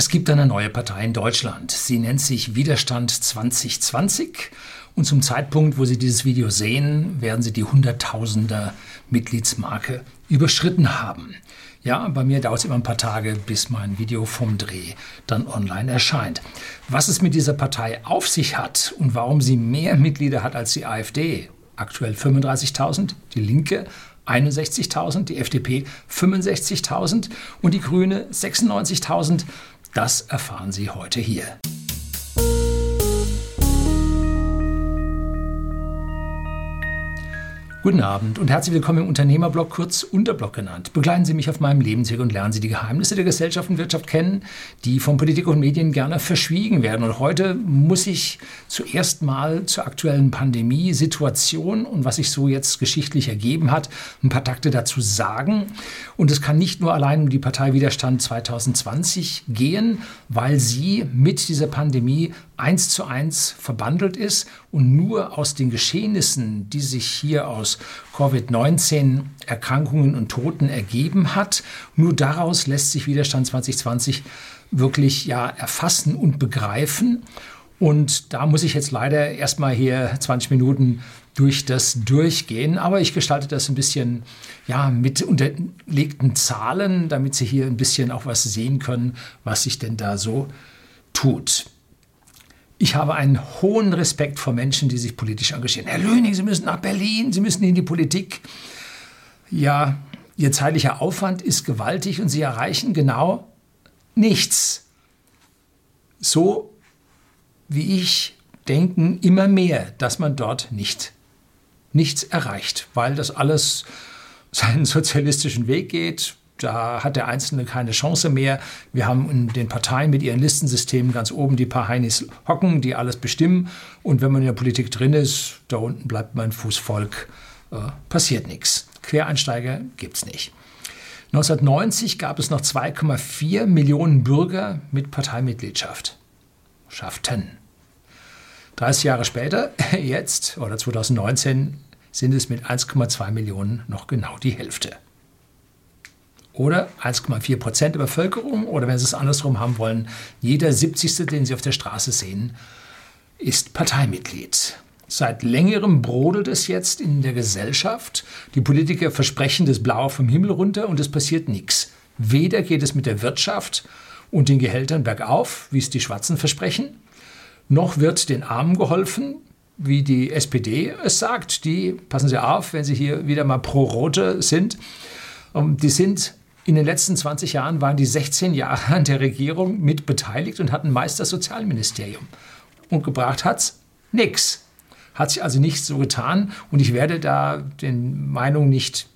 Es gibt eine neue Partei in Deutschland. Sie nennt sich Widerstand 2020 und zum Zeitpunkt, wo Sie dieses Video sehen, werden Sie die Hunderttausender Mitgliedsmarke überschritten haben. Ja, bei mir dauert es immer ein paar Tage, bis mein Video vom Dreh dann online erscheint. Was es mit dieser Partei auf sich hat und warum sie mehr Mitglieder hat als die AfD, aktuell 35.000, die Linke 61.000, die FDP 65.000 und die Grüne 96.000, das erfahren Sie heute hier. Guten Abend und herzlich willkommen im Unternehmerblog, kurz Unterblog genannt. Begleiten Sie mich auf meinem Lebensweg und lernen Sie die Geheimnisse der Gesellschaft und Wirtschaft kennen, die von Politik und Medien gerne verschwiegen werden. Und heute muss ich zuerst mal zur aktuellen Pandemiesituation und was sich so jetzt geschichtlich ergeben hat, ein paar Takte dazu sagen. Und es kann nicht nur allein um die Partei Widerstand 2020 gehen, weil sie mit dieser Pandemie eins zu eins verbandelt ist und nur aus den Geschehnissen, die sich hier aus Covid-19 Erkrankungen und Toten ergeben hat, nur daraus lässt sich Widerstand 2020 wirklich ja erfassen und begreifen. Und da muss ich jetzt leider erstmal hier 20 Minuten durch das durchgehen. Aber ich gestalte das ein bisschen ja, mit unterlegten Zahlen, damit Sie hier ein bisschen auch was sehen können, was sich denn da so tut. Ich habe einen hohen Respekt vor Menschen, die sich politisch engagieren. Herr Löning, Sie müssen nach Berlin, Sie müssen in die Politik. Ja, Ihr zeitlicher Aufwand ist gewaltig und Sie erreichen genau nichts. So wie ich denken immer mehr, dass man dort nicht nichts erreicht, weil das alles seinen sozialistischen Weg geht, da hat der Einzelne keine Chance mehr. Wir haben in den Parteien mit ihren Listensystemen ganz oben die paar Heinis hocken, die alles bestimmen. Und wenn man in der Politik drin ist, da unten bleibt mein Fußvolk, äh, passiert nichts. Quereinsteiger gibt es nicht. 1990 gab es noch 2,4 Millionen Bürger mit Parteimitgliedschaft. Schafften. 30 Jahre später, jetzt oder 2019, sind es mit 1,2 Millionen noch genau die Hälfte oder 1,4 Prozent der Bevölkerung oder wenn Sie es andersrum haben wollen, jeder 70. den Sie auf der Straße sehen, ist Parteimitglied. Seit längerem brodelt es jetzt in der Gesellschaft. Die Politiker versprechen das Blaue vom Himmel runter und es passiert nichts. Weder geht es mit der Wirtschaft und den Gehältern bergauf, wie es die Schwarzen versprechen, noch wird den Armen geholfen, wie die SPD es sagt. Die, passen Sie auf, wenn Sie hier wieder mal pro Rote sind, ähm, die sind in den letzten 20 Jahren waren die 16 Jahre an der Regierung mit beteiligt und hatten meist das Sozialministerium. Und gebracht hat es nichts. Hat sich also nichts so getan und ich werde da den Meinungen nicht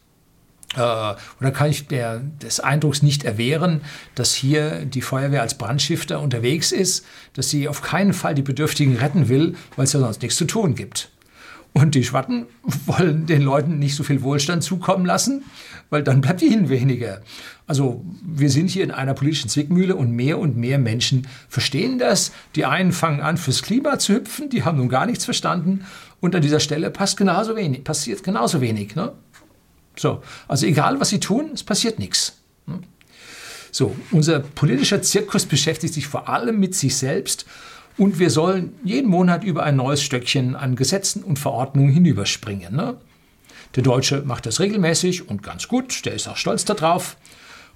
äh, oder kann ich der, des Eindrucks nicht erwehren, dass hier die Feuerwehr als Brandstifter unterwegs ist, dass sie auf keinen Fall die Bedürftigen retten will, weil es ja sonst nichts zu tun gibt. Und die Schwatten wollen den Leuten nicht so viel Wohlstand zukommen lassen, weil dann bleibt ihnen weniger. Also wir sind hier in einer politischen Zwickmühle und mehr und mehr Menschen verstehen das. Die einen fangen an, fürs Klima zu hüpfen, die haben nun gar nichts verstanden. Und an dieser Stelle passt genauso wenig, passiert genauso wenig. Ne? So, also egal was sie tun, es passiert nichts. Ne? So, unser politischer Zirkus beschäftigt sich vor allem mit sich selbst und wir sollen jeden Monat über ein neues Stöckchen an Gesetzen und Verordnungen hinüberspringen. Ne? Der Deutsche macht das regelmäßig und ganz gut, der ist auch stolz darauf.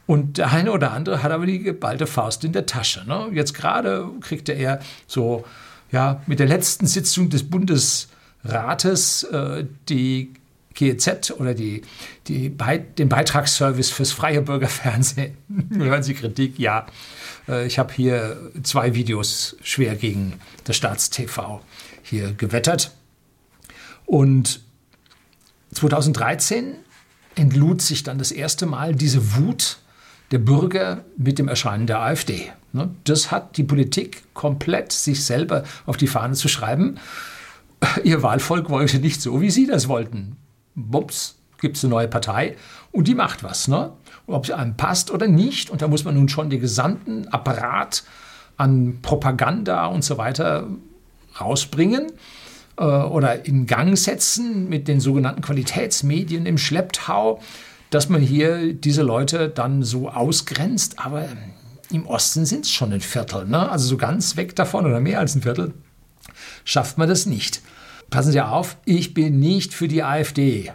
Und der eine oder andere hat aber die geballte Faust in der Tasche. Ne? Jetzt gerade kriegte er so ja, mit der letzten Sitzung des Bundesrates äh, die GEZ oder die, die Be den Beitragsservice fürs freie Bürgerfernsehen. Hören Sie Kritik? Ja. Äh, ich habe hier zwei Videos schwer gegen das Staatstv hier gewettert. Und 2013 entlud sich dann das erste Mal diese Wut der Bürger mit dem Erscheinen der AfD. Ne? Das hat die Politik komplett sich selber auf die Fahne zu schreiben. Ihr Wahlvolk wollte nicht so, wie Sie das wollten. Bups, gibt es eine neue Partei und die macht was. Ne? ob sie einem passt oder nicht. Und da muss man nun schon den gesamten Apparat an Propaganda und so weiter rausbringen äh, oder in Gang setzen mit den sogenannten Qualitätsmedien im Schlepptau, dass man hier diese Leute dann so ausgrenzt. Aber im Osten sind es schon ein Viertel. Ne? Also so ganz weg davon oder mehr als ein Viertel schafft man das nicht. Passen Sie auf, ich bin nicht für die AfD.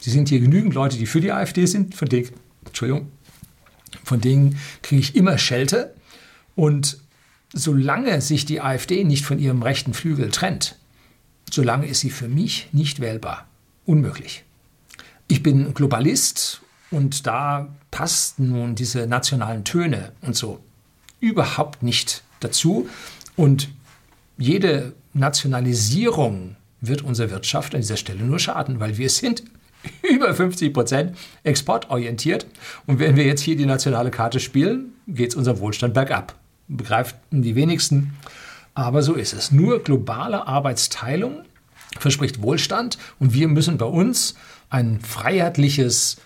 Sie sind hier genügend Leute, die für die AfD sind, von denen, Entschuldigung, von denen kriege ich immer Schelte. Und solange sich die AfD nicht von ihrem rechten Flügel trennt, solange ist sie für mich nicht wählbar. Unmöglich. Ich bin Globalist und da passt nun diese nationalen Töne und so überhaupt nicht dazu. Und jede Nationalisierung wird unserer Wirtschaft an dieser Stelle nur schaden, weil wir sind über 50 Prozent exportorientiert. Und wenn wir jetzt hier die nationale Karte spielen, geht es unser Wohlstand bergab. Begreifen die wenigsten. Aber so ist es. Nur globale Arbeitsteilung verspricht Wohlstand und wir müssen bei uns ein freiheitliches,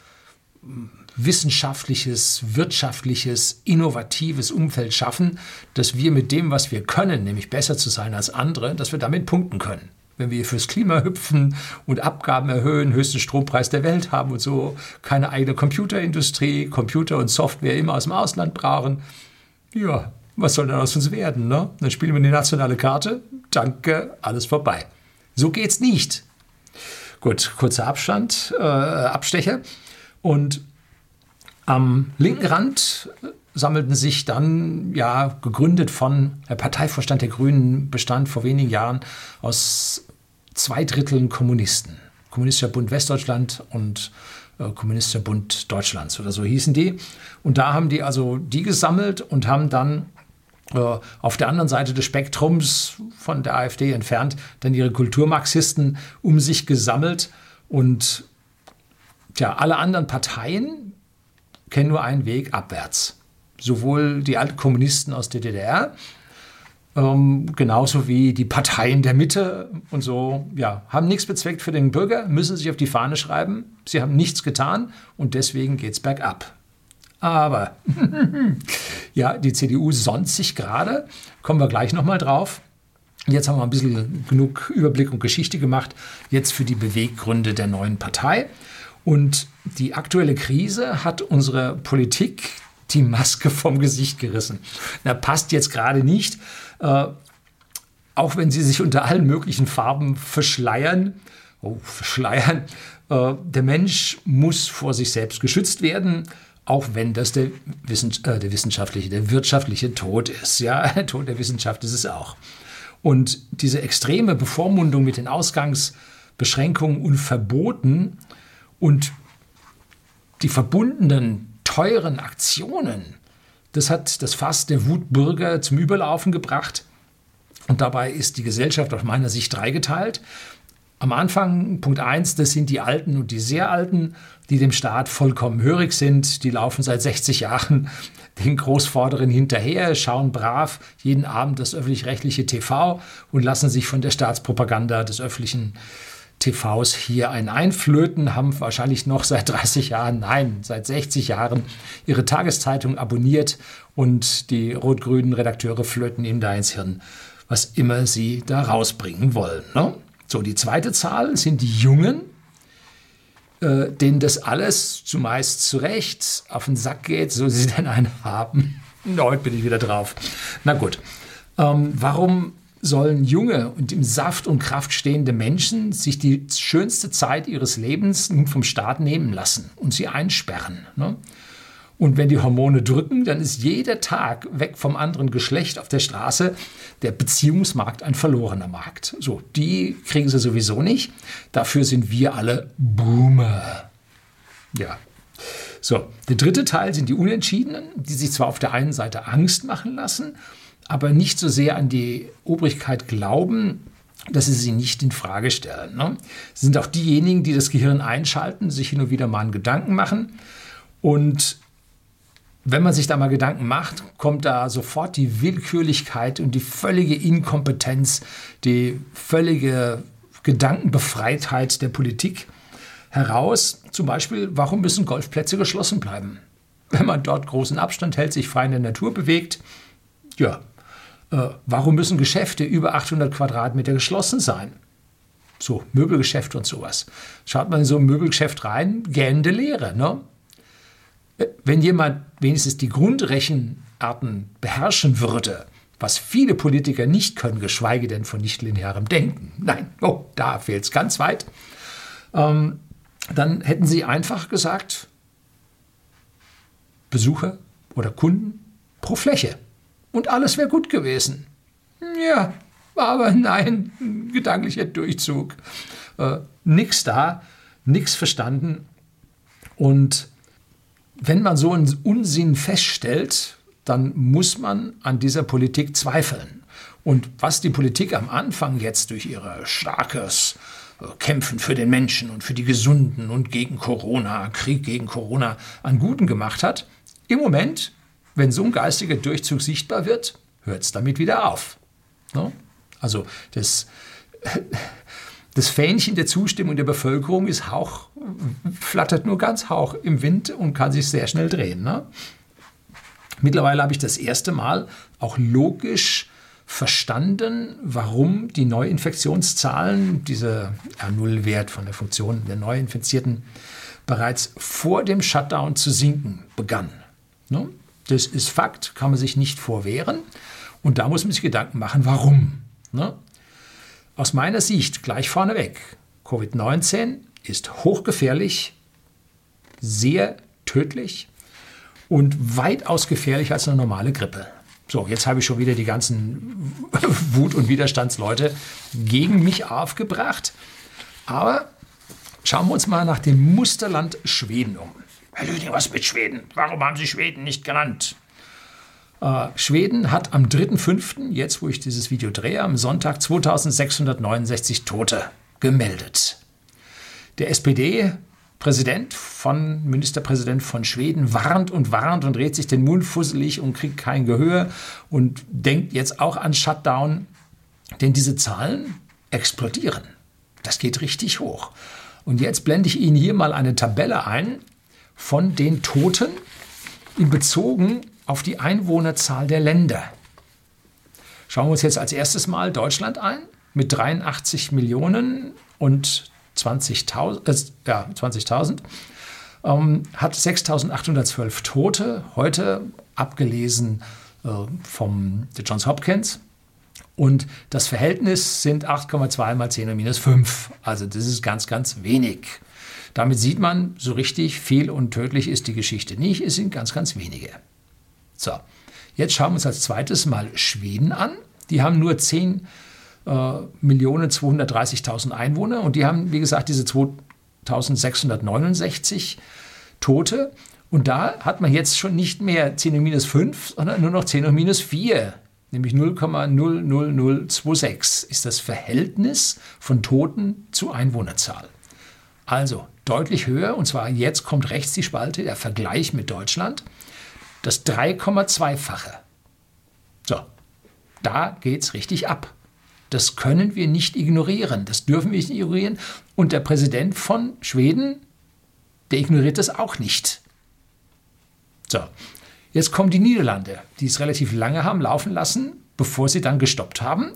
wissenschaftliches, wirtschaftliches, innovatives Umfeld schaffen, dass wir mit dem, was wir können, nämlich besser zu sein als andere, dass wir damit punkten können. Wenn wir fürs Klima hüpfen und Abgaben erhöhen, höchsten Strompreis der Welt haben und so, keine eigene Computerindustrie, Computer und Software immer aus dem Ausland brauchen, ja, was soll dann aus uns werden? Ne? Dann spielen wir die nationale Karte, danke, alles vorbei. So geht's nicht. Gut, kurzer Abstand, äh, Abstecher. Und am linken Rand sammelten sich dann, ja, gegründet von, der Parteivorstand der Grünen bestand vor wenigen Jahren aus zwei Dritteln Kommunisten. Kommunistischer Bund Westdeutschland und äh, Kommunistischer Bund Deutschlands oder so hießen die. Und da haben die also die gesammelt und haben dann äh, auf der anderen Seite des Spektrums von der AfD entfernt dann ihre Kulturmarxisten um sich gesammelt und tja, alle anderen Parteien kennen nur einen Weg abwärts. Sowohl die alten Kommunisten aus der DDR, ähm, genauso wie die Parteien der Mitte und so, ja, haben nichts bezweckt für den Bürger, müssen sich auf die Fahne schreiben, sie haben nichts getan und deswegen geht es bergab. Aber ja, die CDU sonnt sich gerade, kommen wir gleich nochmal drauf. Jetzt haben wir ein bisschen genug Überblick und Geschichte gemacht, jetzt für die Beweggründe der neuen Partei. Und die aktuelle Krise hat unsere Politik die Maske vom Gesicht gerissen. Na, passt jetzt gerade nicht, äh, auch wenn sie sich unter allen möglichen Farben verschleiern. Oh, verschleiern. Äh, der Mensch muss vor sich selbst geschützt werden auch wenn das der, Wissen, äh, der wissenschaftliche, der wirtschaftliche Tod ist. Ja, Tod der Wissenschaft ist es auch. Und diese extreme Bevormundung mit den Ausgangsbeschränkungen und Verboten und die verbundenen teuren Aktionen, das hat das Fass der Wutbürger zum Überlaufen gebracht. Und dabei ist die Gesellschaft aus meiner Sicht dreigeteilt. Am Anfang, Punkt 1, das sind die Alten und die sehr Alten, die dem Staat vollkommen hörig sind. Die laufen seit 60 Jahren den Großvorderen hinterher, schauen brav jeden Abend das öffentlich-rechtliche TV und lassen sich von der Staatspropaganda des öffentlichen TVs hier ein einflöten, haben wahrscheinlich noch seit 30 Jahren, nein, seit 60 Jahren ihre Tageszeitung abonniert und die rot-grünen Redakteure flöten ihnen da ins Hirn, was immer sie da rausbringen wollen. Ne? So, die zweite Zahl sind die Jungen, äh, denen das alles zumeist zu Recht auf den Sack geht, so sie denn einen haben. Heute bin ich wieder drauf. Na gut. Ähm, warum sollen junge und im Saft und Kraft stehende Menschen sich die schönste Zeit ihres Lebens nun vom Staat nehmen lassen und sie einsperren? Ne? Und wenn die Hormone drücken, dann ist jeder Tag weg vom anderen Geschlecht auf der Straße der Beziehungsmarkt ein verlorener Markt. So, die kriegen sie sowieso nicht. Dafür sind wir alle Boomer. Ja. So, der dritte Teil sind die Unentschiedenen, die sich zwar auf der einen Seite Angst machen lassen, aber nicht so sehr an die Obrigkeit glauben, dass sie sie nicht in Frage stellen. Ne? Sie sind auch diejenigen, die das Gehirn einschalten, sich hin und wieder mal einen Gedanken machen und wenn man sich da mal Gedanken macht, kommt da sofort die Willkürlichkeit und die völlige Inkompetenz, die völlige Gedankenbefreitheit der Politik heraus. Zum Beispiel, warum müssen Golfplätze geschlossen bleiben? Wenn man dort großen Abstand hält, sich frei in der Natur bewegt, ja, äh, warum müssen Geschäfte über 800 Quadratmeter geschlossen sein? So, Möbelgeschäfte und sowas. Schaut man in so ein Möbelgeschäft rein, gähnende Leere. Ne? Wenn jemand wenigstens die Grundrechen Arten beherrschen würde, was viele Politiker nicht können, geschweige denn von nichtlinearem Denken, nein, oh, da fehlt es ganz weit, ähm, dann hätten sie einfach gesagt, Besucher oder Kunden pro Fläche. Und alles wäre gut gewesen. Ja, aber nein, gedanklicher Durchzug. Äh, nix da, nix verstanden. Und wenn man so einen Unsinn feststellt, dann muss man an dieser Politik zweifeln. Und was die Politik am Anfang jetzt durch ihr starkes äh, Kämpfen für den Menschen und für die Gesunden und gegen Corona, Krieg gegen Corona an Guten gemacht hat, im Moment, wenn so ein geistiger Durchzug sichtbar wird, hört es damit wieder auf. Ne? Also das, das Fähnchen der Zustimmung der Bevölkerung ist Hauch, flattert nur ganz Hauch im Wind und kann sich sehr schnell drehen. Ne? Mittlerweile habe ich das erste Mal auch logisch verstanden, warum die Neuinfektionszahlen, dieser R0-Wert von der Funktion der Neuinfizierten, bereits vor dem Shutdown zu sinken begann. Ne? Das ist Fakt, kann man sich nicht vorwehren. Und da muss man sich Gedanken machen, warum. Ne? Aus meiner Sicht gleich vorneweg, Covid-19 ist hochgefährlich, sehr tödlich und weitaus gefährlicher als eine normale Grippe. So, jetzt habe ich schon wieder die ganzen Wut- und Widerstandsleute gegen mich aufgebracht. Aber schauen wir uns mal nach dem Musterland Schweden um. Herr Lüding, was mit Schweden? Warum haben Sie Schweden nicht genannt? Äh, Schweden hat am 3.5., jetzt wo ich dieses Video drehe, am Sonntag 2669 Tote gemeldet. Der SPD Präsident von, Ministerpräsident von Schweden warnt und warnt und dreht sich den Mund fusselig und kriegt kein Gehör und denkt jetzt auch an Shutdown. Denn diese Zahlen explodieren. Das geht richtig hoch. Und jetzt blende ich Ihnen hier mal eine Tabelle ein von den Toten in bezogen auf die Einwohnerzahl der Länder. Schauen wir uns jetzt als erstes mal Deutschland ein mit 83 Millionen und 20.000, äh, ja, 20.000, ähm, hat 6.812 Tote, heute abgelesen äh, vom der Johns Hopkins. Und das Verhältnis sind 8,2 mal 10 minus 5. Also das ist ganz, ganz wenig. Damit sieht man, so richtig viel und tödlich ist die Geschichte nicht. Es sind ganz, ganz wenige. So, jetzt schauen wir uns als zweites mal Schweden an. Die haben nur 10 äh, Millionen 230.000 Einwohner und die haben, wie gesagt, diese 2669 Tote. Und da hat man jetzt schon nicht mehr 10 hoch minus 5, sondern nur noch 10 hoch minus 4, nämlich 0,00026 ist das Verhältnis von Toten zu Einwohnerzahl. Also deutlich höher, und zwar jetzt kommt rechts die Spalte, der Vergleich mit Deutschland, das 3,2-fache. So, da geht es richtig ab. Das können wir nicht ignorieren. Das dürfen wir nicht ignorieren. Und der Präsident von Schweden, der ignoriert das auch nicht. So, jetzt kommen die Niederlande, die es relativ lange haben laufen lassen, bevor sie dann gestoppt haben.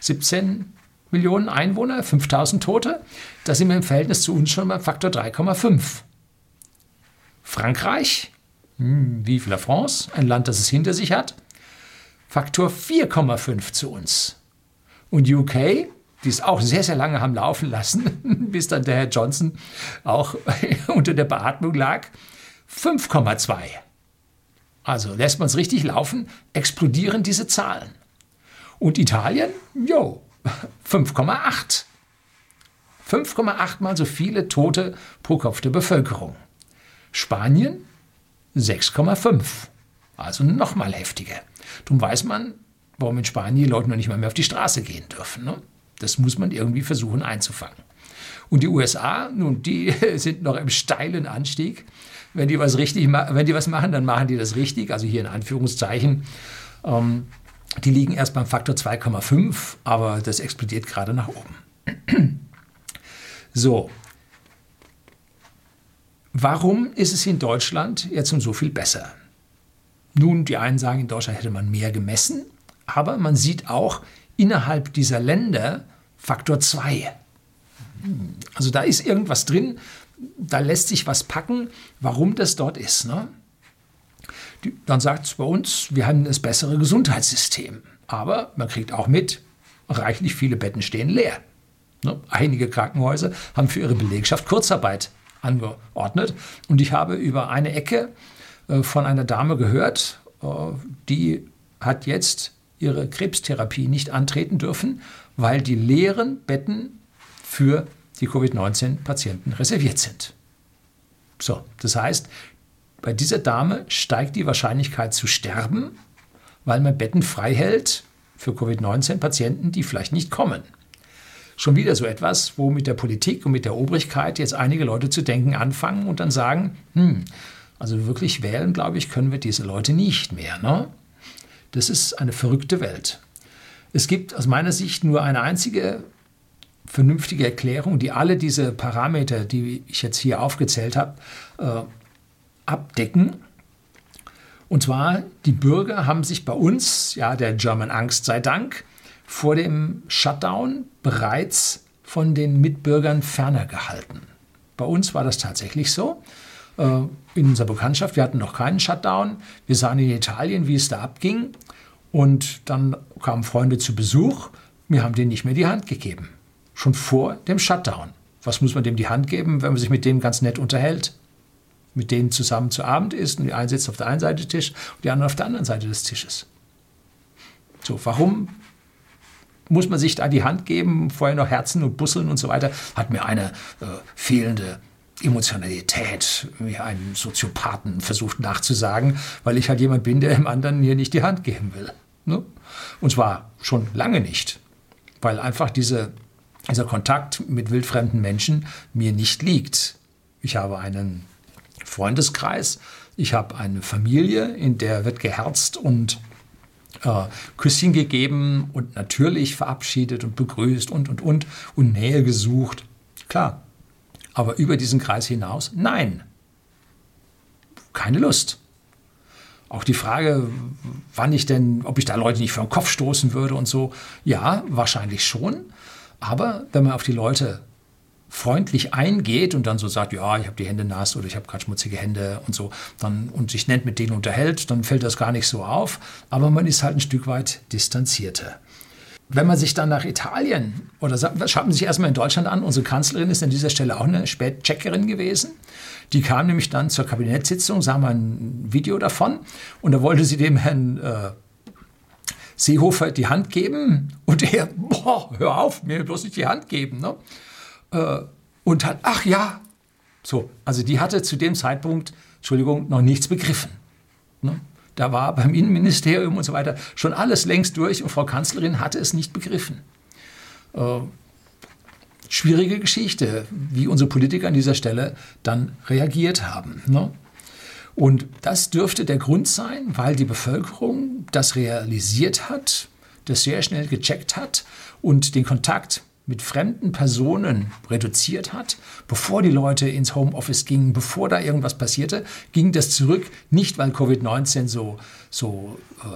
17 Millionen Einwohner, 5000 Tote. Da sind wir im Verhältnis zu uns schon mal Faktor 3,5. Frankreich, vive la France, ein Land, das es hinter sich hat, Faktor 4,5 zu uns. Und UK, die es auch sehr, sehr lange haben laufen lassen, bis dann der Herr Johnson auch unter der Beatmung lag, 5,2. Also lässt man es richtig laufen, explodieren diese Zahlen. Und Italien, jo, 5,8. 5,8 mal so viele Tote pro Kopf der Bevölkerung. Spanien 6,5. Also noch mal heftiger. Darum weiß man, warum in Spanien die Leute noch nicht mal mehr auf die Straße gehen dürfen. Ne? Das muss man irgendwie versuchen einzufangen. Und die USA, nun, die sind noch im steilen Anstieg. Wenn die was richtig, wenn die was machen, dann machen die das richtig. Also hier in Anführungszeichen. Ähm, die liegen erst beim Faktor 2,5, aber das explodiert gerade nach oben. So. Warum ist es in Deutschland jetzt um so viel besser? Nun, die einen sagen, in Deutschland hätte man mehr gemessen, aber man sieht auch innerhalb dieser Länder Faktor 2. Also da ist irgendwas drin, da lässt sich was packen, warum das dort ist. Ne? Die, dann sagt es bei uns, wir haben das bessere Gesundheitssystem. Aber man kriegt auch mit, reichlich viele Betten stehen leer. Ne? Einige Krankenhäuser haben für ihre Belegschaft Kurzarbeit angeordnet. Und ich habe über eine Ecke äh, von einer Dame gehört, äh, die hat jetzt ihre Krebstherapie nicht antreten dürfen, weil die leeren Betten für die Covid-19-Patienten reserviert sind. So, das heißt, bei dieser Dame steigt die Wahrscheinlichkeit zu sterben, weil man Betten frei hält für Covid-19-Patienten, die vielleicht nicht kommen. Schon wieder so etwas, wo mit der Politik und mit der Obrigkeit jetzt einige Leute zu denken anfangen und dann sagen, hm, also wirklich wählen, glaube ich, können wir diese Leute nicht mehr. Ne? Das ist eine verrückte Welt. Es gibt aus meiner Sicht nur eine einzige vernünftige Erklärung, die alle diese Parameter, die ich jetzt hier aufgezählt habe, äh, abdecken. Und zwar, die Bürger haben sich bei uns, ja, der German Angst sei Dank, vor dem Shutdown bereits von den Mitbürgern ferner gehalten. Bei uns war das tatsächlich so. Äh, in unserer Bekanntschaft, wir hatten noch keinen Shutdown. Wir sahen in Italien, wie es da abging. Und dann kamen Freunde zu Besuch. Wir haben denen nicht mehr die Hand gegeben. Schon vor dem Shutdown. Was muss man dem die Hand geben, wenn man sich mit denen ganz nett unterhält? Mit denen zusammen zu Abend isst und die einen sitzt auf der einen Seite des Tisches und die anderen auf der anderen Seite des Tisches. So, warum muss man sich da die Hand geben, vorher noch Herzen und Busseln und so weiter? Hat mir eine äh, fehlende Emotionalität, wie ein Soziopathen versucht nachzusagen, weil ich halt jemand bin, der dem anderen hier nicht die Hand geben will. Ne? Und zwar schon lange nicht, weil einfach diese, dieser Kontakt mit wildfremden Menschen mir nicht liegt. Ich habe einen Freundeskreis, ich habe eine Familie, in der wird geherzt und äh, Küsschen gegeben und natürlich verabschiedet und begrüßt und, und, und und Nähe gesucht. Klar, aber über diesen Kreis hinaus? Nein. Keine Lust. Auch die Frage, wann ich denn, ob ich da Leute nicht vor den Kopf stoßen würde und so. Ja, wahrscheinlich schon. Aber wenn man auf die Leute freundlich eingeht und dann so sagt, ja, ich habe die Hände nass oder ich habe gerade schmutzige Hände und so, dann und sich nett mit denen unterhält, dann fällt das gar nicht so auf. Aber man ist halt ein Stück weit distanzierter. Wenn man sich dann nach Italien oder schaut man sich erstmal in Deutschland an, unsere Kanzlerin ist an dieser Stelle auch eine Spätcheckerin gewesen. Die kam nämlich dann zur Kabinettssitzung, sah mal ein Video davon und da wollte sie dem Herrn äh, Seehofer die Hand geben und er, boah, hör auf, mir bloß nicht die Hand geben. Ne? Äh, und hat, ach ja, so, also die hatte zu dem Zeitpunkt, Entschuldigung, noch nichts begriffen. Ne? Da war beim Innenministerium und so weiter schon alles längst durch und Frau Kanzlerin hatte es nicht begriffen. Äh, schwierige Geschichte, wie unsere Politiker an dieser Stelle dann reagiert haben. Ne? Und das dürfte der Grund sein, weil die Bevölkerung das realisiert hat, das sehr schnell gecheckt hat und den Kontakt mit fremden Personen reduziert hat, bevor die Leute ins Homeoffice gingen, bevor da irgendwas passierte, ging das zurück, nicht weil Covid-19 so, so, äh,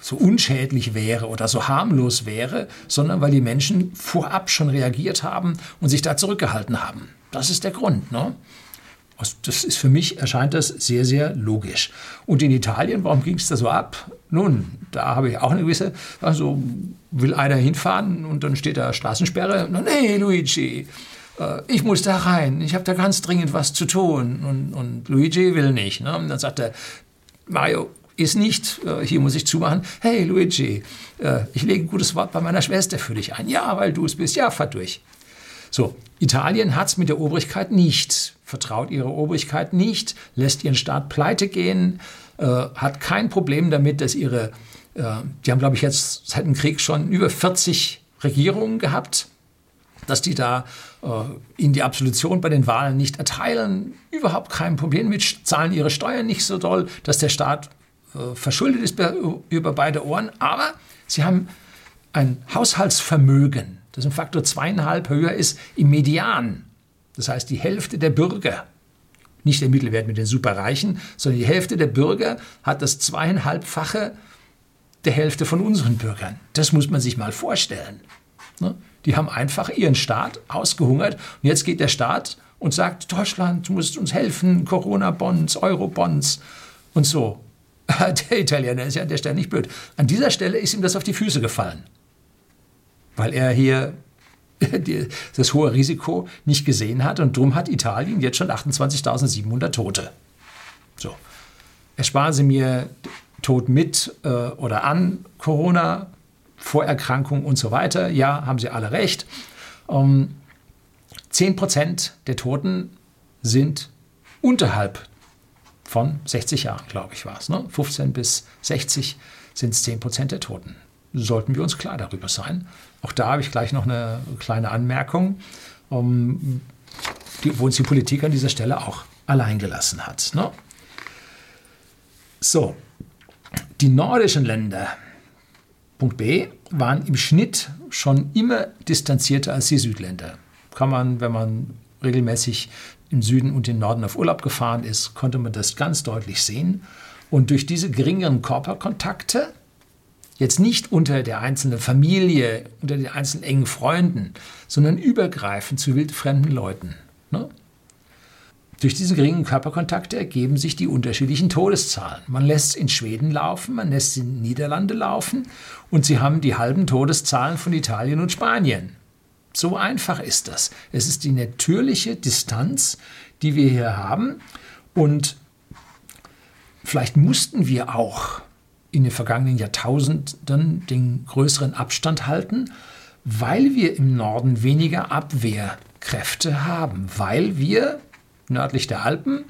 so unschädlich wäre oder so harmlos wäre, sondern weil die Menschen vorab schon reagiert haben und sich da zurückgehalten haben. Das ist der Grund. Ne? Das ist für mich, erscheint das sehr, sehr logisch. Und in Italien, warum ging es da so ab? Nun, da habe ich auch eine gewisse, also will einer hinfahren und dann steht da Straßensperre. Nee, Luigi, äh, ich muss da rein, ich habe da ganz dringend was zu tun. Und, und Luigi will nicht. Ne? Und dann sagt er, Mario, ist nicht, äh, hier muss ich zumachen, hey Luigi, äh, ich lege ein gutes Wort bei meiner Schwester für dich ein. Ja, weil du es bist, ja, fahr durch. So, Italien hat es mit der Obrigkeit nicht, vertraut ihre Obrigkeit nicht, lässt ihren Staat pleite gehen, äh, hat kein Problem damit, dass ihre, die haben, glaube ich, jetzt seit dem Krieg schon über 40 Regierungen gehabt, dass die da äh, ihnen die Absolution bei den Wahlen nicht erteilen. Überhaupt kein Problem mit, zahlen ihre Steuern nicht so doll, dass der Staat äh, verschuldet ist über beide Ohren. Aber sie haben ein Haushaltsvermögen das ein Faktor zweieinhalb höher ist im Median. Das heißt, die Hälfte der Bürger, nicht der Mittelwert mit den Superreichen, sondern die Hälfte der Bürger hat das zweieinhalbfache der Hälfte von unseren Bürgern. Das muss man sich mal vorstellen. Ne? Die haben einfach ihren Staat ausgehungert und jetzt geht der Staat und sagt, Deutschland, du musst uns helfen, Corona-Bonds, Euro-Bonds und so. Der Italiener ist ja an der Stelle nicht blöd. An dieser Stelle ist ihm das auf die Füße gefallen, weil er hier das hohe Risiko nicht gesehen hat und drum hat Italien jetzt schon 28.700 Tote. So, ersparen Sie mir Tod mit äh, oder an Corona, Vorerkrankung und so weiter. Ja, haben Sie alle recht. Ähm, 10% der Toten sind unterhalb von 60 Jahren, glaube ich, war es. Ne? 15 bis 60 sind es 10% der Toten. Sollten wir uns klar darüber sein. Auch da habe ich gleich noch eine kleine Anmerkung, um, die, wo uns die Politik an dieser Stelle auch allein gelassen hat. Ne? So, die nordischen Länder, Punkt B, waren im Schnitt schon immer distanzierter als die Südländer. Kann man, wenn man regelmäßig im Süden und im Norden auf Urlaub gefahren ist, konnte man das ganz deutlich sehen. Und durch diese geringeren Körperkontakte, jetzt nicht unter der einzelnen Familie, unter den einzelnen engen Freunden, sondern übergreifend zu wildfremden Leuten. Ne? Durch diese geringen Körperkontakte ergeben sich die unterschiedlichen Todeszahlen. Man lässt in Schweden laufen, man lässt in Niederlande laufen und sie haben die halben Todeszahlen von Italien und Spanien. So einfach ist das. Es ist die natürliche Distanz, die wir hier haben. Und vielleicht mussten wir auch in den vergangenen Jahrtausenden den größeren Abstand halten, weil wir im Norden weniger Abwehrkräfte haben, weil wir nördlich der Alpen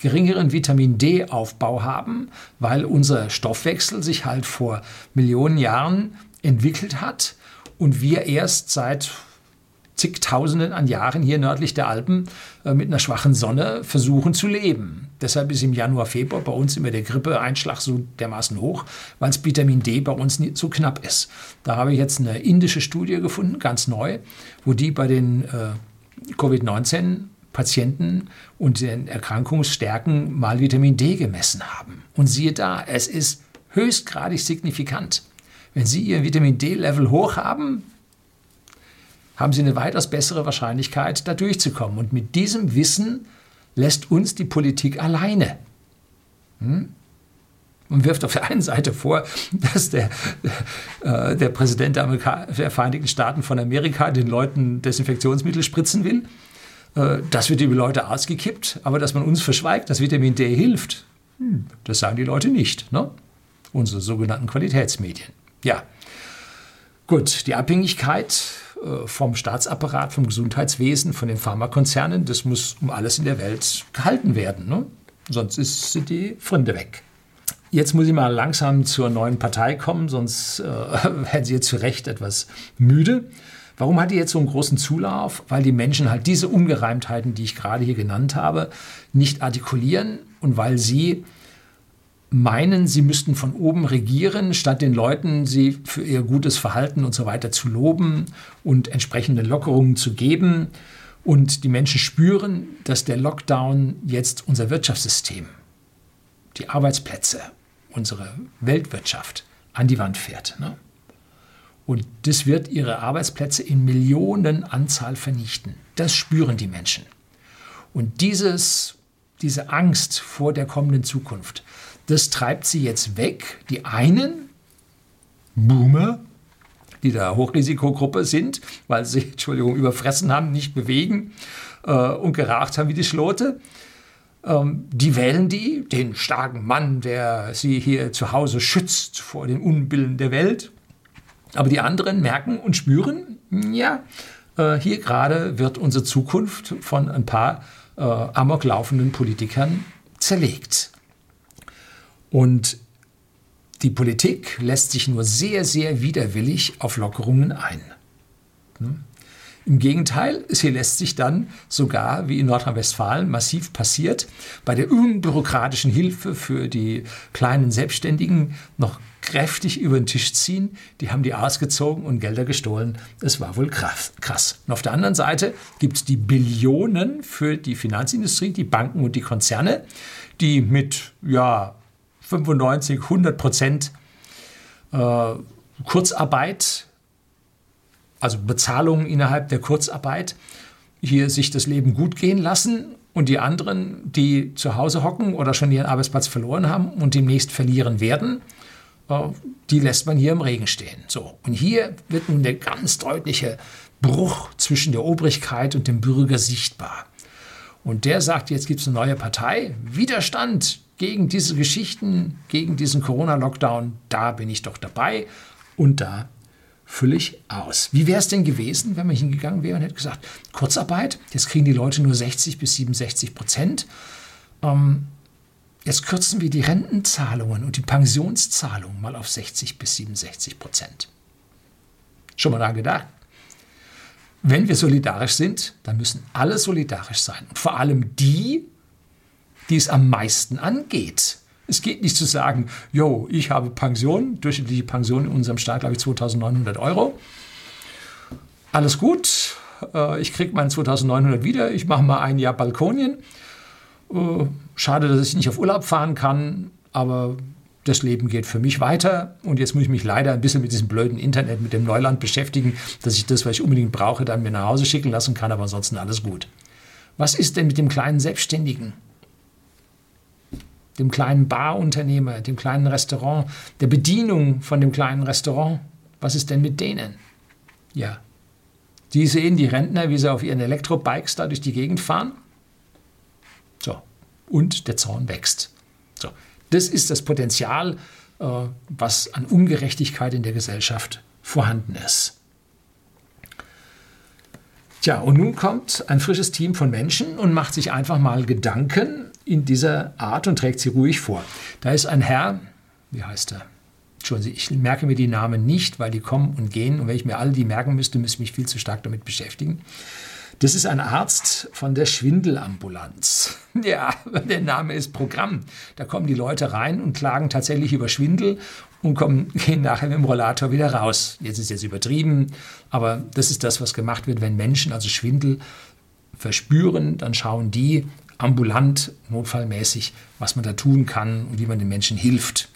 geringeren Vitamin D-Aufbau haben, weil unser Stoffwechsel sich halt vor Millionen Jahren entwickelt hat und wir erst seit zigtausenden an Jahren hier nördlich der Alpen äh, mit einer schwachen Sonne versuchen zu leben. Deshalb ist im Januar, Februar bei uns immer der Grippeeinschlag so dermaßen hoch, weil es Vitamin D bei uns nicht so knapp ist. Da habe ich jetzt eine indische Studie gefunden, ganz neu, wo die bei den äh, Covid-19 Patienten und den Erkrankungsstärken mal Vitamin D gemessen haben. Und siehe da, es ist höchstgradig signifikant. Wenn Sie Ihr Vitamin D-Level hoch haben, haben sie eine weitaus bessere Wahrscheinlichkeit, da durchzukommen. Und mit diesem Wissen lässt uns die Politik alleine. Hm? Man wirft auf der einen Seite vor, dass der, äh, der Präsident der, der, Vereinigten Staaten von Amerika den Leuten Desinfektionsmittel spritzen will. Äh, das wird über Leute ausgekippt, aber dass man uns verschweigt, dass Vitamin D hilft, hm, das sagen die Leute nicht. Ne? Unsere sogenannten Qualitätsmedien. Ja, gut, die Abhängigkeit äh, vom Staatsapparat, vom Gesundheitswesen, von den Pharmakonzernen, das muss um alles in der Welt gehalten werden. Ne? Sonst ist, sind die Freunde weg. Jetzt muss ich mal langsam zur neuen Partei kommen, sonst äh, werden Sie jetzt zu Recht etwas müde. Warum hat die jetzt so einen großen Zulauf? Weil die Menschen halt diese Ungereimtheiten, die ich gerade hier genannt habe, nicht artikulieren und weil sie meinen, sie müssten von oben regieren, statt den Leuten sie für ihr gutes Verhalten und so weiter zu loben und entsprechende Lockerungen zu geben. Und die Menschen spüren, dass der Lockdown jetzt unser Wirtschaftssystem, die Arbeitsplätze, unsere Weltwirtschaft an die Wand fährt. Ne? Und das wird ihre Arbeitsplätze in Millionenanzahl vernichten. Das spüren die Menschen. Und dieses, diese Angst vor der kommenden Zukunft, das treibt sie jetzt weg. Die einen, Boomer, die da Hochrisikogruppe sind, weil sie, Entschuldigung, überfressen haben, nicht bewegen äh, und geraucht haben wie die Schlote. Ähm, die wählen die, den starken Mann, der sie hier zu Hause schützt vor den Unbillen der Welt. Aber die anderen merken und spüren, ja, äh, hier gerade wird unsere Zukunft von ein paar äh, amoklaufenden Politikern zerlegt. Und die Politik lässt sich nur sehr, sehr widerwillig auf Lockerungen ein. Hm? Im Gegenteil, sie lässt sich dann sogar, wie in Nordrhein-Westfalen massiv passiert, bei der unbürokratischen Hilfe für die kleinen Selbstständigen noch kräftig über den Tisch ziehen. Die haben die ausgezogen und Gelder gestohlen. Es war wohl krass. Und auf der anderen Seite gibt es die Billionen für die Finanzindustrie, die Banken und die Konzerne, die mit ja, 95, 100 Prozent äh, Kurzarbeit, also Bezahlungen innerhalb der Kurzarbeit, hier sich das Leben gut gehen lassen und die anderen, die zu Hause hocken oder schon ihren Arbeitsplatz verloren haben und demnächst verlieren werden, die lässt man hier im Regen stehen. So. Und hier wird nun der ganz deutliche Bruch zwischen der Obrigkeit und dem Bürger sichtbar. Und der sagt, jetzt gibt es eine neue Partei, Widerstand gegen diese Geschichten, gegen diesen Corona-Lockdown, da bin ich doch dabei und da fülle ich aus. Wie wäre es denn gewesen, wenn man hingegangen wäre und hätte gesagt, Kurzarbeit, jetzt kriegen die Leute nur 60 bis 67 Prozent. Ähm, jetzt kürzen wir die Rentenzahlungen und die Pensionszahlungen mal auf 60 bis 67 Prozent. Schon mal daran gedacht? Wenn wir solidarisch sind, dann müssen alle solidarisch sein. Und vor allem die, die es am meisten angeht. Es geht nicht zu sagen, jo, ich habe Pension, durchschnittliche Pension in unserem Staat, glaube ich, 2900 Euro. Alles gut, äh, ich kriege meinen 2900 wieder, ich mache mal ein Jahr Balkonien. Äh, schade, dass ich nicht auf Urlaub fahren kann, aber das Leben geht für mich weiter und jetzt muss ich mich leider ein bisschen mit diesem blöden Internet, mit dem Neuland beschäftigen, dass ich das, was ich unbedingt brauche, dann mir nach Hause schicken lassen kann, aber ansonsten alles gut. Was ist denn mit dem kleinen Selbstständigen? dem kleinen Barunternehmer, dem kleinen Restaurant, der Bedienung von dem kleinen Restaurant. Was ist denn mit denen? Ja, die sehen die Rentner, wie sie auf ihren Elektrobikes da durch die Gegend fahren. Und der Zorn wächst. So, das ist das Potenzial, äh, was an Ungerechtigkeit in der Gesellschaft vorhanden ist. Tja, und nun kommt ein frisches Team von Menschen und macht sich einfach mal Gedanken in dieser Art und trägt sie ruhig vor. Da ist ein Herr, wie heißt er? Entschuldigen Sie, ich merke mir die Namen nicht, weil die kommen und gehen. Und wenn ich mir alle die merken müsste, müsste ich mich viel zu stark damit beschäftigen. Das ist ein Arzt von der Schwindelambulanz. Ja, der Name ist Programm. Da kommen die Leute rein und klagen tatsächlich über Schwindel und kommen, gehen nachher mit dem Rollator wieder raus. Jetzt ist jetzt übertrieben, aber das ist das, was gemacht wird, wenn Menschen also Schwindel verspüren, dann schauen die ambulant, notfallmäßig, was man da tun kann und wie man den Menschen hilft.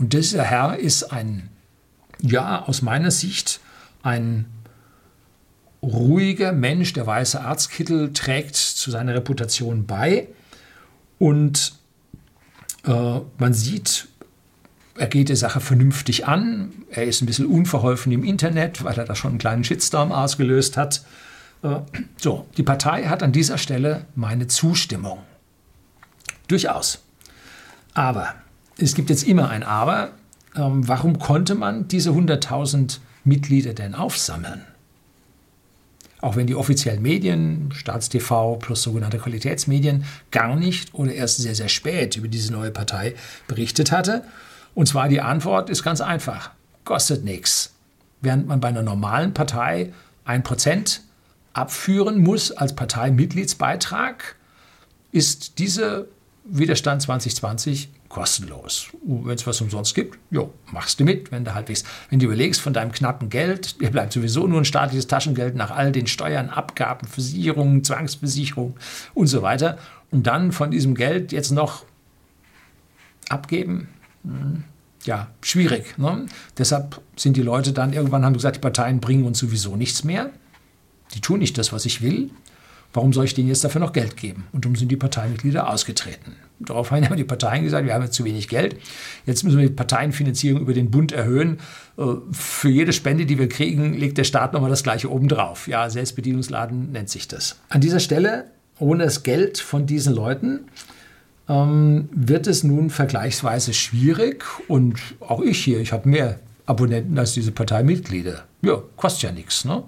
Und dieser Herr ist ein, ja, aus meiner Sicht ein ruhiger Mensch, der weiße Arztkittel trägt zu seiner Reputation bei. Und äh, man sieht, er geht die Sache vernünftig an. Er ist ein bisschen unverholfen im Internet, weil er da schon einen kleinen Shitstorm ausgelöst hat. Äh, so, die Partei hat an dieser Stelle meine Zustimmung. Durchaus. Aber es gibt jetzt immer ein Aber. Ähm, warum konnte man diese 100.000 Mitglieder denn aufsammeln? Auch wenn die offiziellen Medien, Staatstv plus sogenannte Qualitätsmedien, gar nicht oder erst sehr, sehr spät über diese neue Partei berichtet hatte. Und zwar die Antwort ist ganz einfach. Kostet nichts. Während man bei einer normalen Partei 1% abführen muss als Parteimitgliedsbeitrag, ist dieser Widerstand 2020 kostenlos. Wenn es was umsonst gibt, jo, machst du mit, wenn du halbwegs, wenn du überlegst von deinem knappen Geld, dir bleibt sowieso nur ein staatliches Taschengeld nach all den Steuern, Abgaben, Versicherungen, Zwangsbesicherung und so weiter. Und dann von diesem Geld jetzt noch abgeben, hm, ja, schwierig. Ne? Deshalb sind die Leute dann irgendwann haben gesagt, die Parteien bringen uns sowieso nichts mehr. Die tun nicht das, was ich will. Warum soll ich denen jetzt dafür noch Geld geben? Und darum sind die Parteimitglieder ausgetreten. Daraufhin haben die Parteien gesagt, wir haben jetzt zu wenig Geld. Jetzt müssen wir die Parteienfinanzierung über den Bund erhöhen. Äh, für jede Spende, die wir kriegen, legt der Staat nochmal das gleiche obendrauf. Ja, Selbstbedienungsladen nennt sich das. An dieser Stelle, ohne das Geld von diesen Leuten, ähm, wird es nun vergleichsweise schwierig. Und auch ich hier, ich habe mehr Abonnenten als diese Parteimitglieder. Ja, kostet ja nichts. Ne?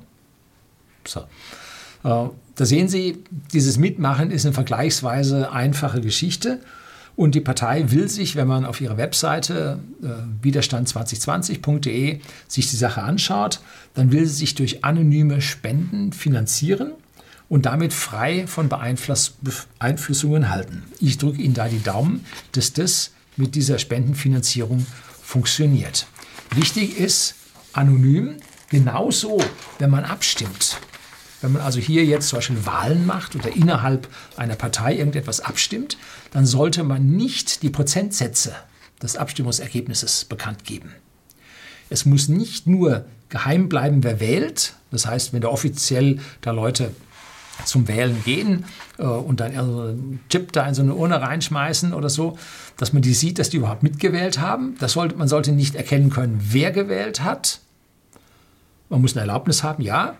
So. Äh, da sehen Sie, dieses Mitmachen ist eine vergleichsweise einfache Geschichte. Und die Partei will sich, wenn man auf ihrer Webseite äh, widerstand2020.de sich die Sache anschaut, dann will sie sich durch anonyme Spenden finanzieren und damit frei von Beeinfluss Beeinflussungen halten. Ich drücke Ihnen da die Daumen, dass das mit dieser Spendenfinanzierung funktioniert. Wichtig ist, anonym, genauso, wenn man abstimmt. Wenn man also hier jetzt zum Beispiel Wahlen macht oder innerhalb einer Partei irgendetwas abstimmt, dann sollte man nicht die Prozentsätze des Abstimmungsergebnisses bekannt geben. Es muss nicht nur geheim bleiben, wer wählt. Das heißt, wenn da offiziell da Leute zum Wählen gehen äh, und dann einen Chip da in so eine Urne reinschmeißen oder so, dass man die sieht, dass die überhaupt mitgewählt haben. Das sollte, man sollte nicht erkennen können, wer gewählt hat. Man muss eine Erlaubnis haben, ja,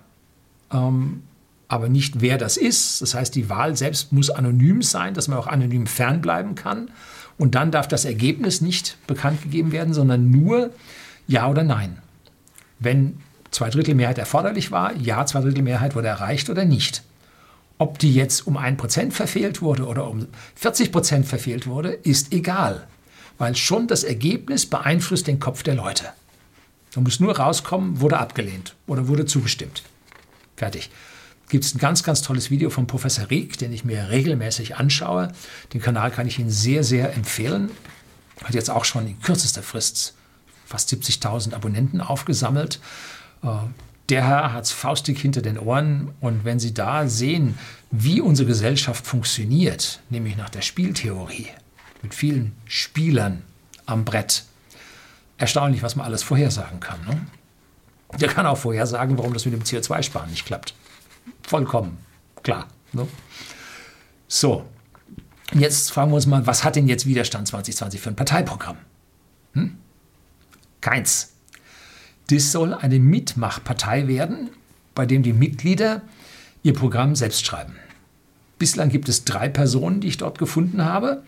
ähm, aber nicht wer das ist. Das heißt, die Wahl selbst muss anonym sein, dass man auch anonym fernbleiben kann. Und dann darf das Ergebnis nicht bekannt gegeben werden, sondern nur Ja oder Nein. Wenn Zweidrittelmehrheit erforderlich war, Ja, Zweidrittelmehrheit wurde erreicht oder nicht. Ob die jetzt um 1% verfehlt wurde oder um 40% verfehlt wurde, ist egal, weil schon das Ergebnis beeinflusst den Kopf der Leute. Da muss nur rauskommen, wurde abgelehnt oder wurde zugestimmt. Fertig. Gibt es ein ganz, ganz tolles Video von Professor Rieck, den ich mir regelmäßig anschaue. Den Kanal kann ich Ihnen sehr, sehr empfehlen. Hat jetzt auch schon in kürzester Frist fast 70.000 Abonnenten aufgesammelt. Äh, der Herr hat es faustig hinter den Ohren und wenn Sie da sehen, wie unsere Gesellschaft funktioniert, nämlich nach der Spieltheorie, mit vielen Spielern am Brett, erstaunlich, was man alles vorhersagen kann. Ne? Der kann auch vorhersagen, warum das mit dem CO2-Sparen nicht klappt. Vollkommen klar. Ne? So, jetzt fragen wir uns mal, was hat denn jetzt Widerstand 2020 für ein Parteiprogramm? Hm? Keins. Das soll eine Mitmachpartei werden, bei dem die Mitglieder ihr Programm selbst schreiben. Bislang gibt es drei Personen, die ich dort gefunden habe.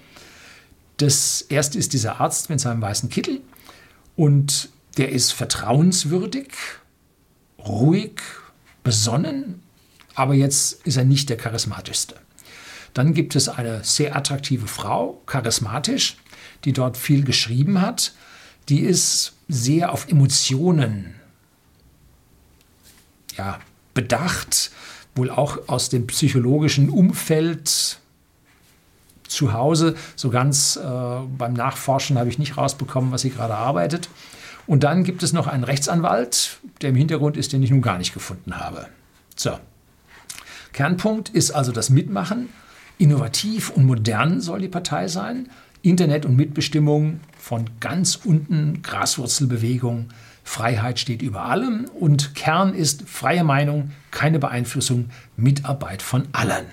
Das erste ist dieser Arzt mit seinem weißen Kittel und der ist vertrauenswürdig, ruhig, besonnen, aber jetzt ist er nicht der charismatischste. Dann gibt es eine sehr attraktive Frau, charismatisch, die dort viel geschrieben hat. Die ist sehr auf Emotionen ja, bedacht, wohl auch aus dem psychologischen Umfeld zu Hause. So ganz äh, beim Nachforschen habe ich nicht rausbekommen, was sie gerade arbeitet. Und dann gibt es noch einen Rechtsanwalt, der im Hintergrund ist, den ich nun gar nicht gefunden habe. So. Kernpunkt ist also das Mitmachen. Innovativ und modern soll die Partei sein. Internet und Mitbestimmung von ganz unten, Graswurzelbewegung, Freiheit steht über allem und Kern ist freie Meinung, keine Beeinflussung, Mitarbeit von allen.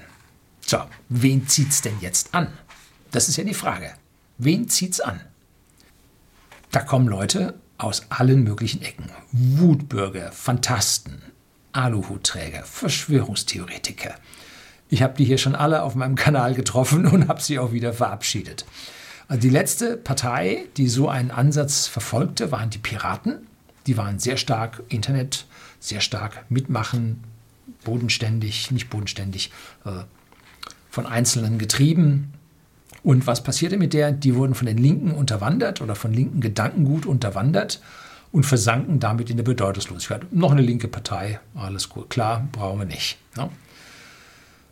So, wen zieht's denn jetzt an? Das ist ja die Frage. Wen zieht's an? Da kommen Leute aus allen möglichen Ecken. Wutbürger, Fantasten, Aluhutträger, Verschwörungstheoretiker. Ich habe die hier schon alle auf meinem Kanal getroffen und habe sie auch wieder verabschiedet. Also die letzte Partei, die so einen Ansatz verfolgte, waren die Piraten. Die waren sehr stark Internet, sehr stark mitmachen, bodenständig, nicht bodenständig, äh, von Einzelnen getrieben. Und was passierte mit der? Die wurden von den Linken unterwandert oder von linken Gedankengut unterwandert und versanken damit in der Bedeutungslosigkeit. Noch eine linke Partei, alles gut, klar, brauchen wir nicht. Ja.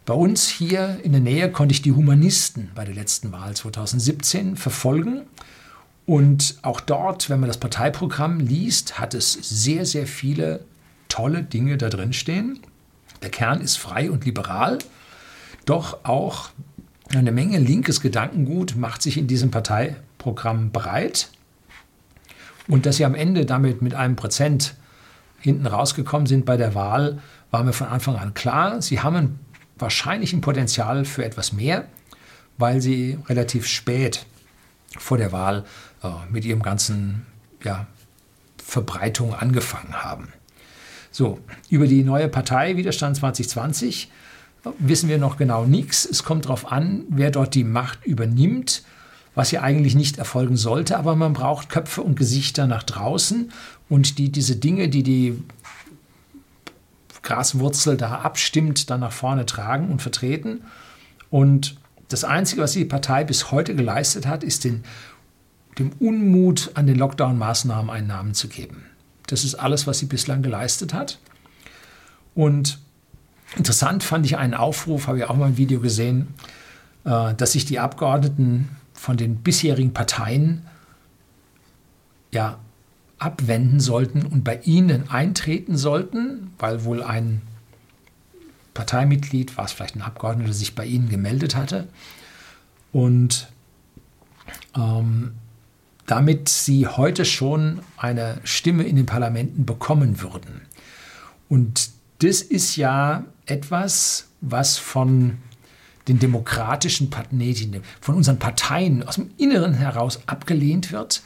Bei uns hier in der Nähe konnte ich die Humanisten bei der letzten Wahl 2017 verfolgen. Und auch dort, wenn man das Parteiprogramm liest, hat es sehr, sehr viele tolle Dinge da drin stehen. Der Kern ist frei und liberal, doch auch eine Menge linkes Gedankengut macht sich in diesem Parteiprogramm breit. Und dass sie am Ende damit mit einem Prozent hinten rausgekommen sind bei der Wahl, war mir von Anfang an klar. Sie haben ein wahrscheinlich ein Potenzial für etwas mehr, weil sie relativ spät vor der Wahl äh, mit ihrem ganzen ja, Verbreitung angefangen haben. So, über die neue Partei Widerstand 2020 äh, wissen wir noch genau nichts. Es kommt darauf an, wer dort die Macht übernimmt, was ja eigentlich nicht erfolgen sollte, aber man braucht Köpfe und Gesichter nach draußen und die diese Dinge, die die Graswurzel da abstimmt, dann nach vorne tragen und vertreten. Und das Einzige, was die Partei bis heute geleistet hat, ist den, dem Unmut an den Lockdown-Maßnahmen einen Namen zu geben. Das ist alles, was sie bislang geleistet hat. Und interessant fand ich einen Aufruf, habe ich auch mal ein Video gesehen, äh, dass sich die Abgeordneten von den bisherigen Parteien ja abwenden sollten und bei ihnen eintreten sollten, weil wohl ein Parteimitglied, war es vielleicht ein Abgeordneter, sich bei ihnen gemeldet hatte. Und ähm, damit sie heute schon eine Stimme in den Parlamenten bekommen würden. Und das ist ja etwas, was von den demokratischen Parteien, von unseren Parteien aus dem Inneren heraus abgelehnt wird,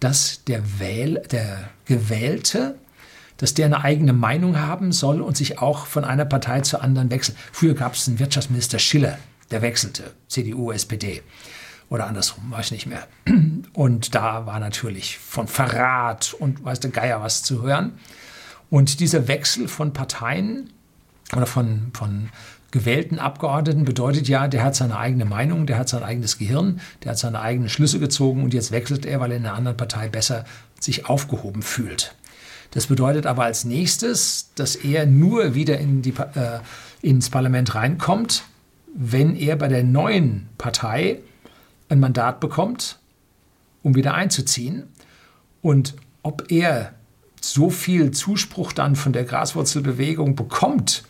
dass der, Wähl, der Gewählte, dass der eine eigene Meinung haben soll und sich auch von einer Partei zur anderen wechselt. Früher gab es einen Wirtschaftsminister Schiller, der wechselte, CDU, SPD oder andersrum, weiß ich nicht mehr. Und da war natürlich von Verrat und weiß der Geier was zu hören. Und dieser Wechsel von Parteien oder von, von gewählten Abgeordneten bedeutet ja, der hat seine eigene Meinung, der hat sein eigenes Gehirn, der hat seine eigenen Schlüsse gezogen und jetzt wechselt er, weil er in einer anderen Partei besser sich aufgehoben fühlt. Das bedeutet aber als nächstes, dass er nur wieder in die, äh, ins Parlament reinkommt, wenn er bei der neuen Partei ein Mandat bekommt, um wieder einzuziehen. Und ob er so viel Zuspruch dann von der Graswurzelbewegung bekommt,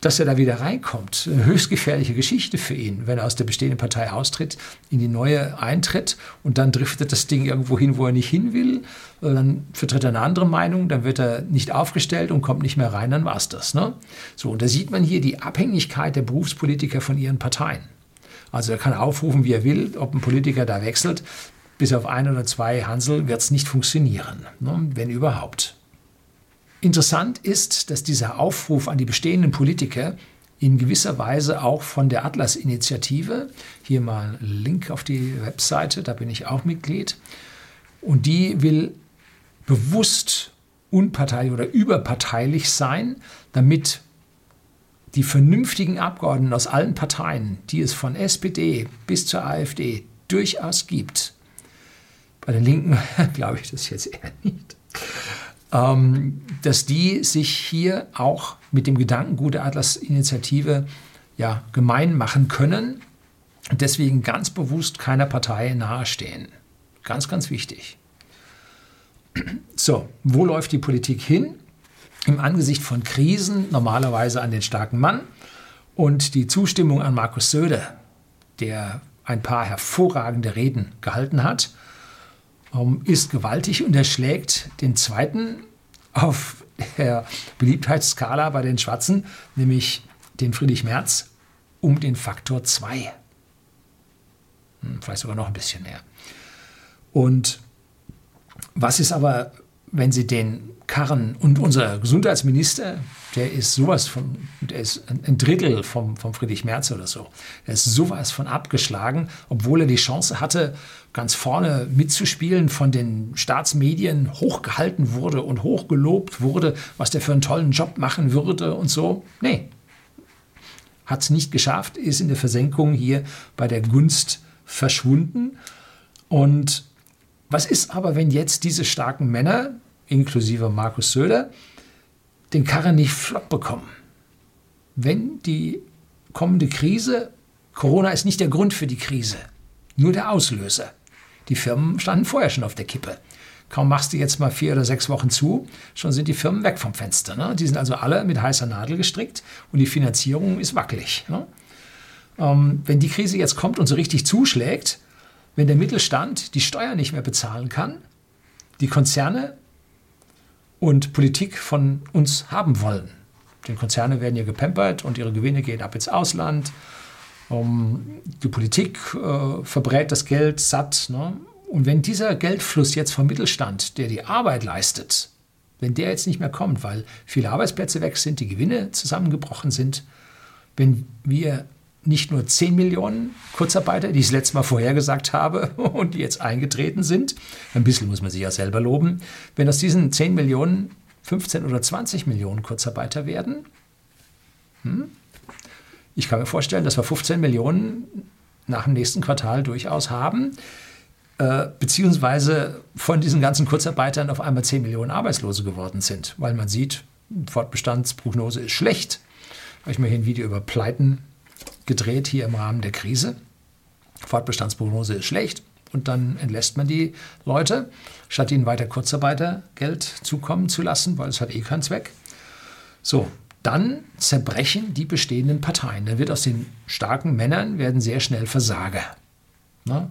dass er da wieder reinkommt. Eine höchst gefährliche Geschichte für ihn, wenn er aus der bestehenden Partei austritt, in die neue eintritt und dann driftet das Ding irgendwo hin, wo er nicht hin will. Dann vertritt er eine andere Meinung, dann wird er nicht aufgestellt und kommt nicht mehr rein, dann war es das. Ne? So, und da sieht man hier die Abhängigkeit der Berufspolitiker von ihren Parteien. Also er kann aufrufen, wie er will, ob ein Politiker da wechselt. Bis auf ein oder zwei Hansel wird es nicht funktionieren, ne? wenn überhaupt. Interessant ist, dass dieser Aufruf an die bestehenden Politiker in gewisser Weise auch von der Atlas-Initiative, hier mal Link auf die Webseite, da bin ich auch Mitglied, und die will bewusst unparteilich oder überparteilich sein, damit die vernünftigen Abgeordneten aus allen Parteien, die es von SPD bis zur AfD durchaus gibt, bei den Linken glaube ich das jetzt eher nicht, ähm, dass die sich hier auch mit dem Gedankengut der Atlas-Initiative ja, gemein machen können und deswegen ganz bewusst keiner Partei nahestehen. Ganz, ganz wichtig. So, wo läuft die Politik hin? Im Angesicht von Krisen normalerweise an den starken Mann und die Zustimmung an Markus Söder, der ein paar hervorragende Reden gehalten hat ähm, ist gewaltig und er schlägt den zweiten auf der Beliebtheitsskala bei den Schwarzen, nämlich den Friedrich Merz, um den Faktor 2. Hm, vielleicht sogar noch ein bisschen mehr. Und was ist aber, wenn Sie den Karren und unser Gesundheitsminister, der ist sowas von, der ist ein Drittel vom, vom Friedrich Merz oder so. Der ist sowas von abgeschlagen, obwohl er die Chance hatte, ganz vorne mitzuspielen, von den Staatsmedien hochgehalten wurde und hochgelobt wurde, was der für einen tollen Job machen würde und so. Nee, hat es nicht geschafft, ist in der Versenkung hier bei der Gunst verschwunden. Und was ist aber, wenn jetzt diese starken Männer, inklusive Markus Söder, den Karren nicht flott bekommen? Wenn die kommende Krise, Corona ist nicht der Grund für die Krise, nur der Auslöser. Die Firmen standen vorher schon auf der Kippe. Kaum machst du jetzt mal vier oder sechs Wochen zu, schon sind die Firmen weg vom Fenster. Ne? Die sind also alle mit heißer Nadel gestrickt und die Finanzierung ist wackelig. Ne? Ähm, wenn die Krise jetzt kommt und so richtig zuschlägt, wenn der Mittelstand die Steuern nicht mehr bezahlen kann, die Konzerne und Politik von uns haben wollen. Die Konzerne werden ja gepampert und ihre Gewinne gehen ab ins Ausland ähm, die Politik äh, verbrät das Geld satt. Ne? Und wenn dieser Geldfluss jetzt vom Mittelstand, der die Arbeit leistet, wenn der jetzt nicht mehr kommt, weil viele Arbeitsplätze weg sind, die Gewinne zusammengebrochen sind, wenn wir nicht nur 10 Millionen Kurzarbeiter, die ich das letzte Mal vorhergesagt habe und die jetzt eingetreten sind, ein bisschen muss man sich ja selber loben, wenn aus diesen 10 Millionen 15 oder 20 Millionen Kurzarbeiter werden, hm, ich kann mir vorstellen, dass wir 15 Millionen nach dem nächsten Quartal durchaus haben, äh, beziehungsweise von diesen ganzen Kurzarbeitern auf einmal 10 Millionen Arbeitslose geworden sind, weil man sieht, Fortbestandsprognose ist schlecht. Habe ich mir hier ein Video über Pleiten gedreht, hier im Rahmen der Krise. Fortbestandsprognose ist schlecht und dann entlässt man die Leute, statt ihnen weiter Kurzarbeitergeld zukommen zu lassen, weil es hat eh keinen Zweck. So, dann zerbrechen die bestehenden Parteien. Dann wird aus den starken Männern werden sehr schnell Versager. Ne?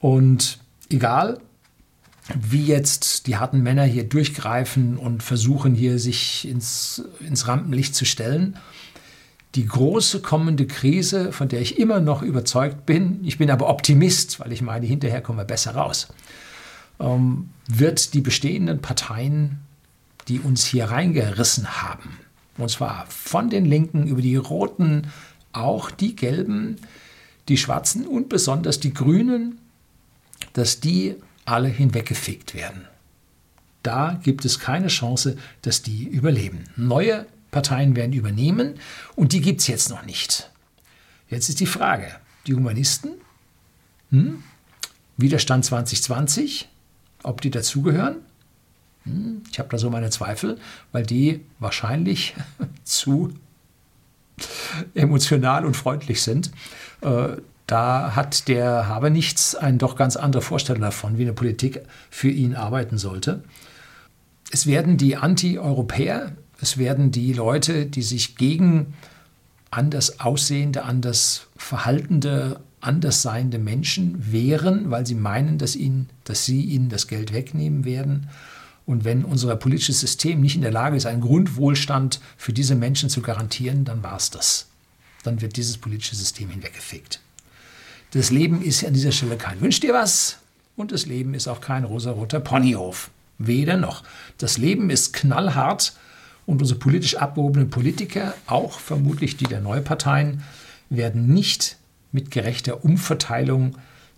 Und egal, wie jetzt die harten Männer hier durchgreifen und versuchen hier sich ins, ins Rampenlicht zu stellen. Die große kommende Krise, von der ich immer noch überzeugt bin, ich bin aber Optimist, weil ich meine, hinterher kommen wir besser raus, ähm, wird die bestehenden Parteien, die uns hier reingerissen haben, und zwar von den Linken über die Roten, auch die Gelben, die Schwarzen und besonders die Grünen, dass die alle hinweggefegt werden. Da gibt es keine Chance, dass die überleben. Neue Parteien werden übernehmen und die gibt es jetzt noch nicht. Jetzt ist die Frage, die Humanisten, hm? Widerstand 2020, ob die dazugehören? Hm? Ich habe da so meine Zweifel, weil die wahrscheinlich zu emotional und freundlich sind. Äh, da hat der Habe nichts eine doch ganz andere Vorstellung davon, wie eine Politik für ihn arbeiten sollte. Es werden die Anti-Europäer, es werden die Leute, die sich gegen anders aussehende, anders verhaltende, anders seiende Menschen wehren, weil sie meinen, dass, ihnen, dass sie ihnen das Geld wegnehmen werden. Und wenn unser politisches System nicht in der Lage ist, einen Grundwohlstand für diese Menschen zu garantieren, dann war es das. Dann wird dieses politische System hinweggefegt. Das Leben ist an dieser Stelle kein Wünsch dir was und das Leben ist auch kein rosaroter Ponyhof. Weder noch. Das Leben ist knallhart und unsere politisch abgehobenen Politiker, auch vermutlich die der Neuparteien, werden nicht mit gerechter Umverteilung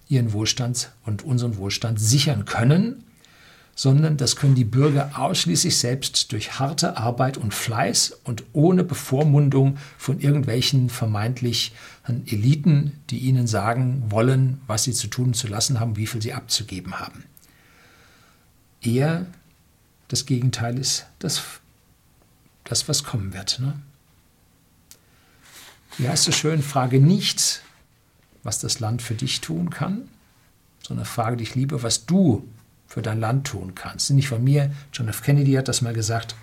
ihren Wohlstand und unseren Wohlstand sichern können, sondern das können die Bürger ausschließlich selbst durch harte Arbeit und Fleiß und ohne Bevormundung von irgendwelchen vermeintlich Eliten, die ihnen sagen wollen, was sie zu tun zu lassen haben, wie viel sie abzugeben haben. Eher das Gegenteil ist das, das was kommen wird. Ne? Wie heißt es schön, frage nicht, was das Land für dich tun kann, sondern frage dich lieber, was du für dein Land tun kannst. Nicht von mir, John F. Kennedy hat das mal gesagt.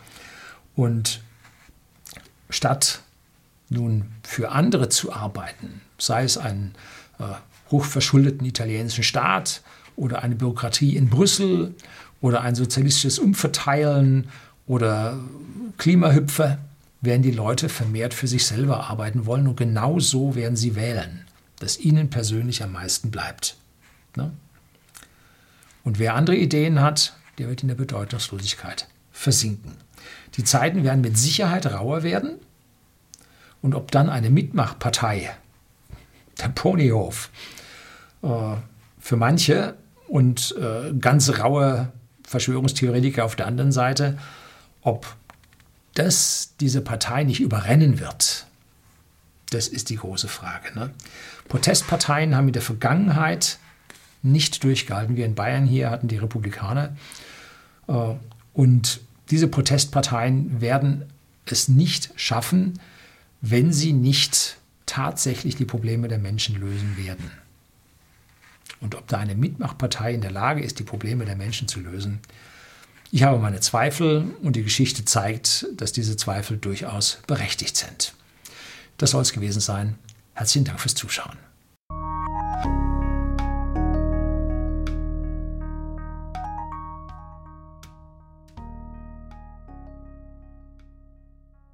Und statt nun für andere zu arbeiten, sei es einen äh, hochverschuldeten italienischen Staat oder eine Bürokratie in Brüssel oder ein sozialistisches Umverteilen oder Klimahüpfer, werden die Leute vermehrt für sich selber arbeiten wollen und genau so werden sie wählen, dass ihnen persönlich am meisten bleibt. Ne? Und wer andere Ideen hat, der wird in der Bedeutungslosigkeit versinken. Die Zeiten werden mit Sicherheit rauer werden. Und ob dann eine Mitmachpartei, der Ponyhof, äh, für manche und äh, ganz raue Verschwörungstheoretiker auf der anderen Seite, ob das diese Partei nicht überrennen wird, das ist die große Frage. Ne? Protestparteien haben in der Vergangenheit nicht durchgehalten. Wir in Bayern hier hatten die Republikaner. Äh, und diese Protestparteien werden es nicht schaffen, wenn sie nicht tatsächlich die Probleme der Menschen lösen werden. Und ob da eine Mitmachpartei in der Lage ist, die Probleme der Menschen zu lösen, ich habe meine Zweifel und die Geschichte zeigt, dass diese Zweifel durchaus berechtigt sind. Das soll es gewesen sein. Herzlichen Dank fürs Zuschauen.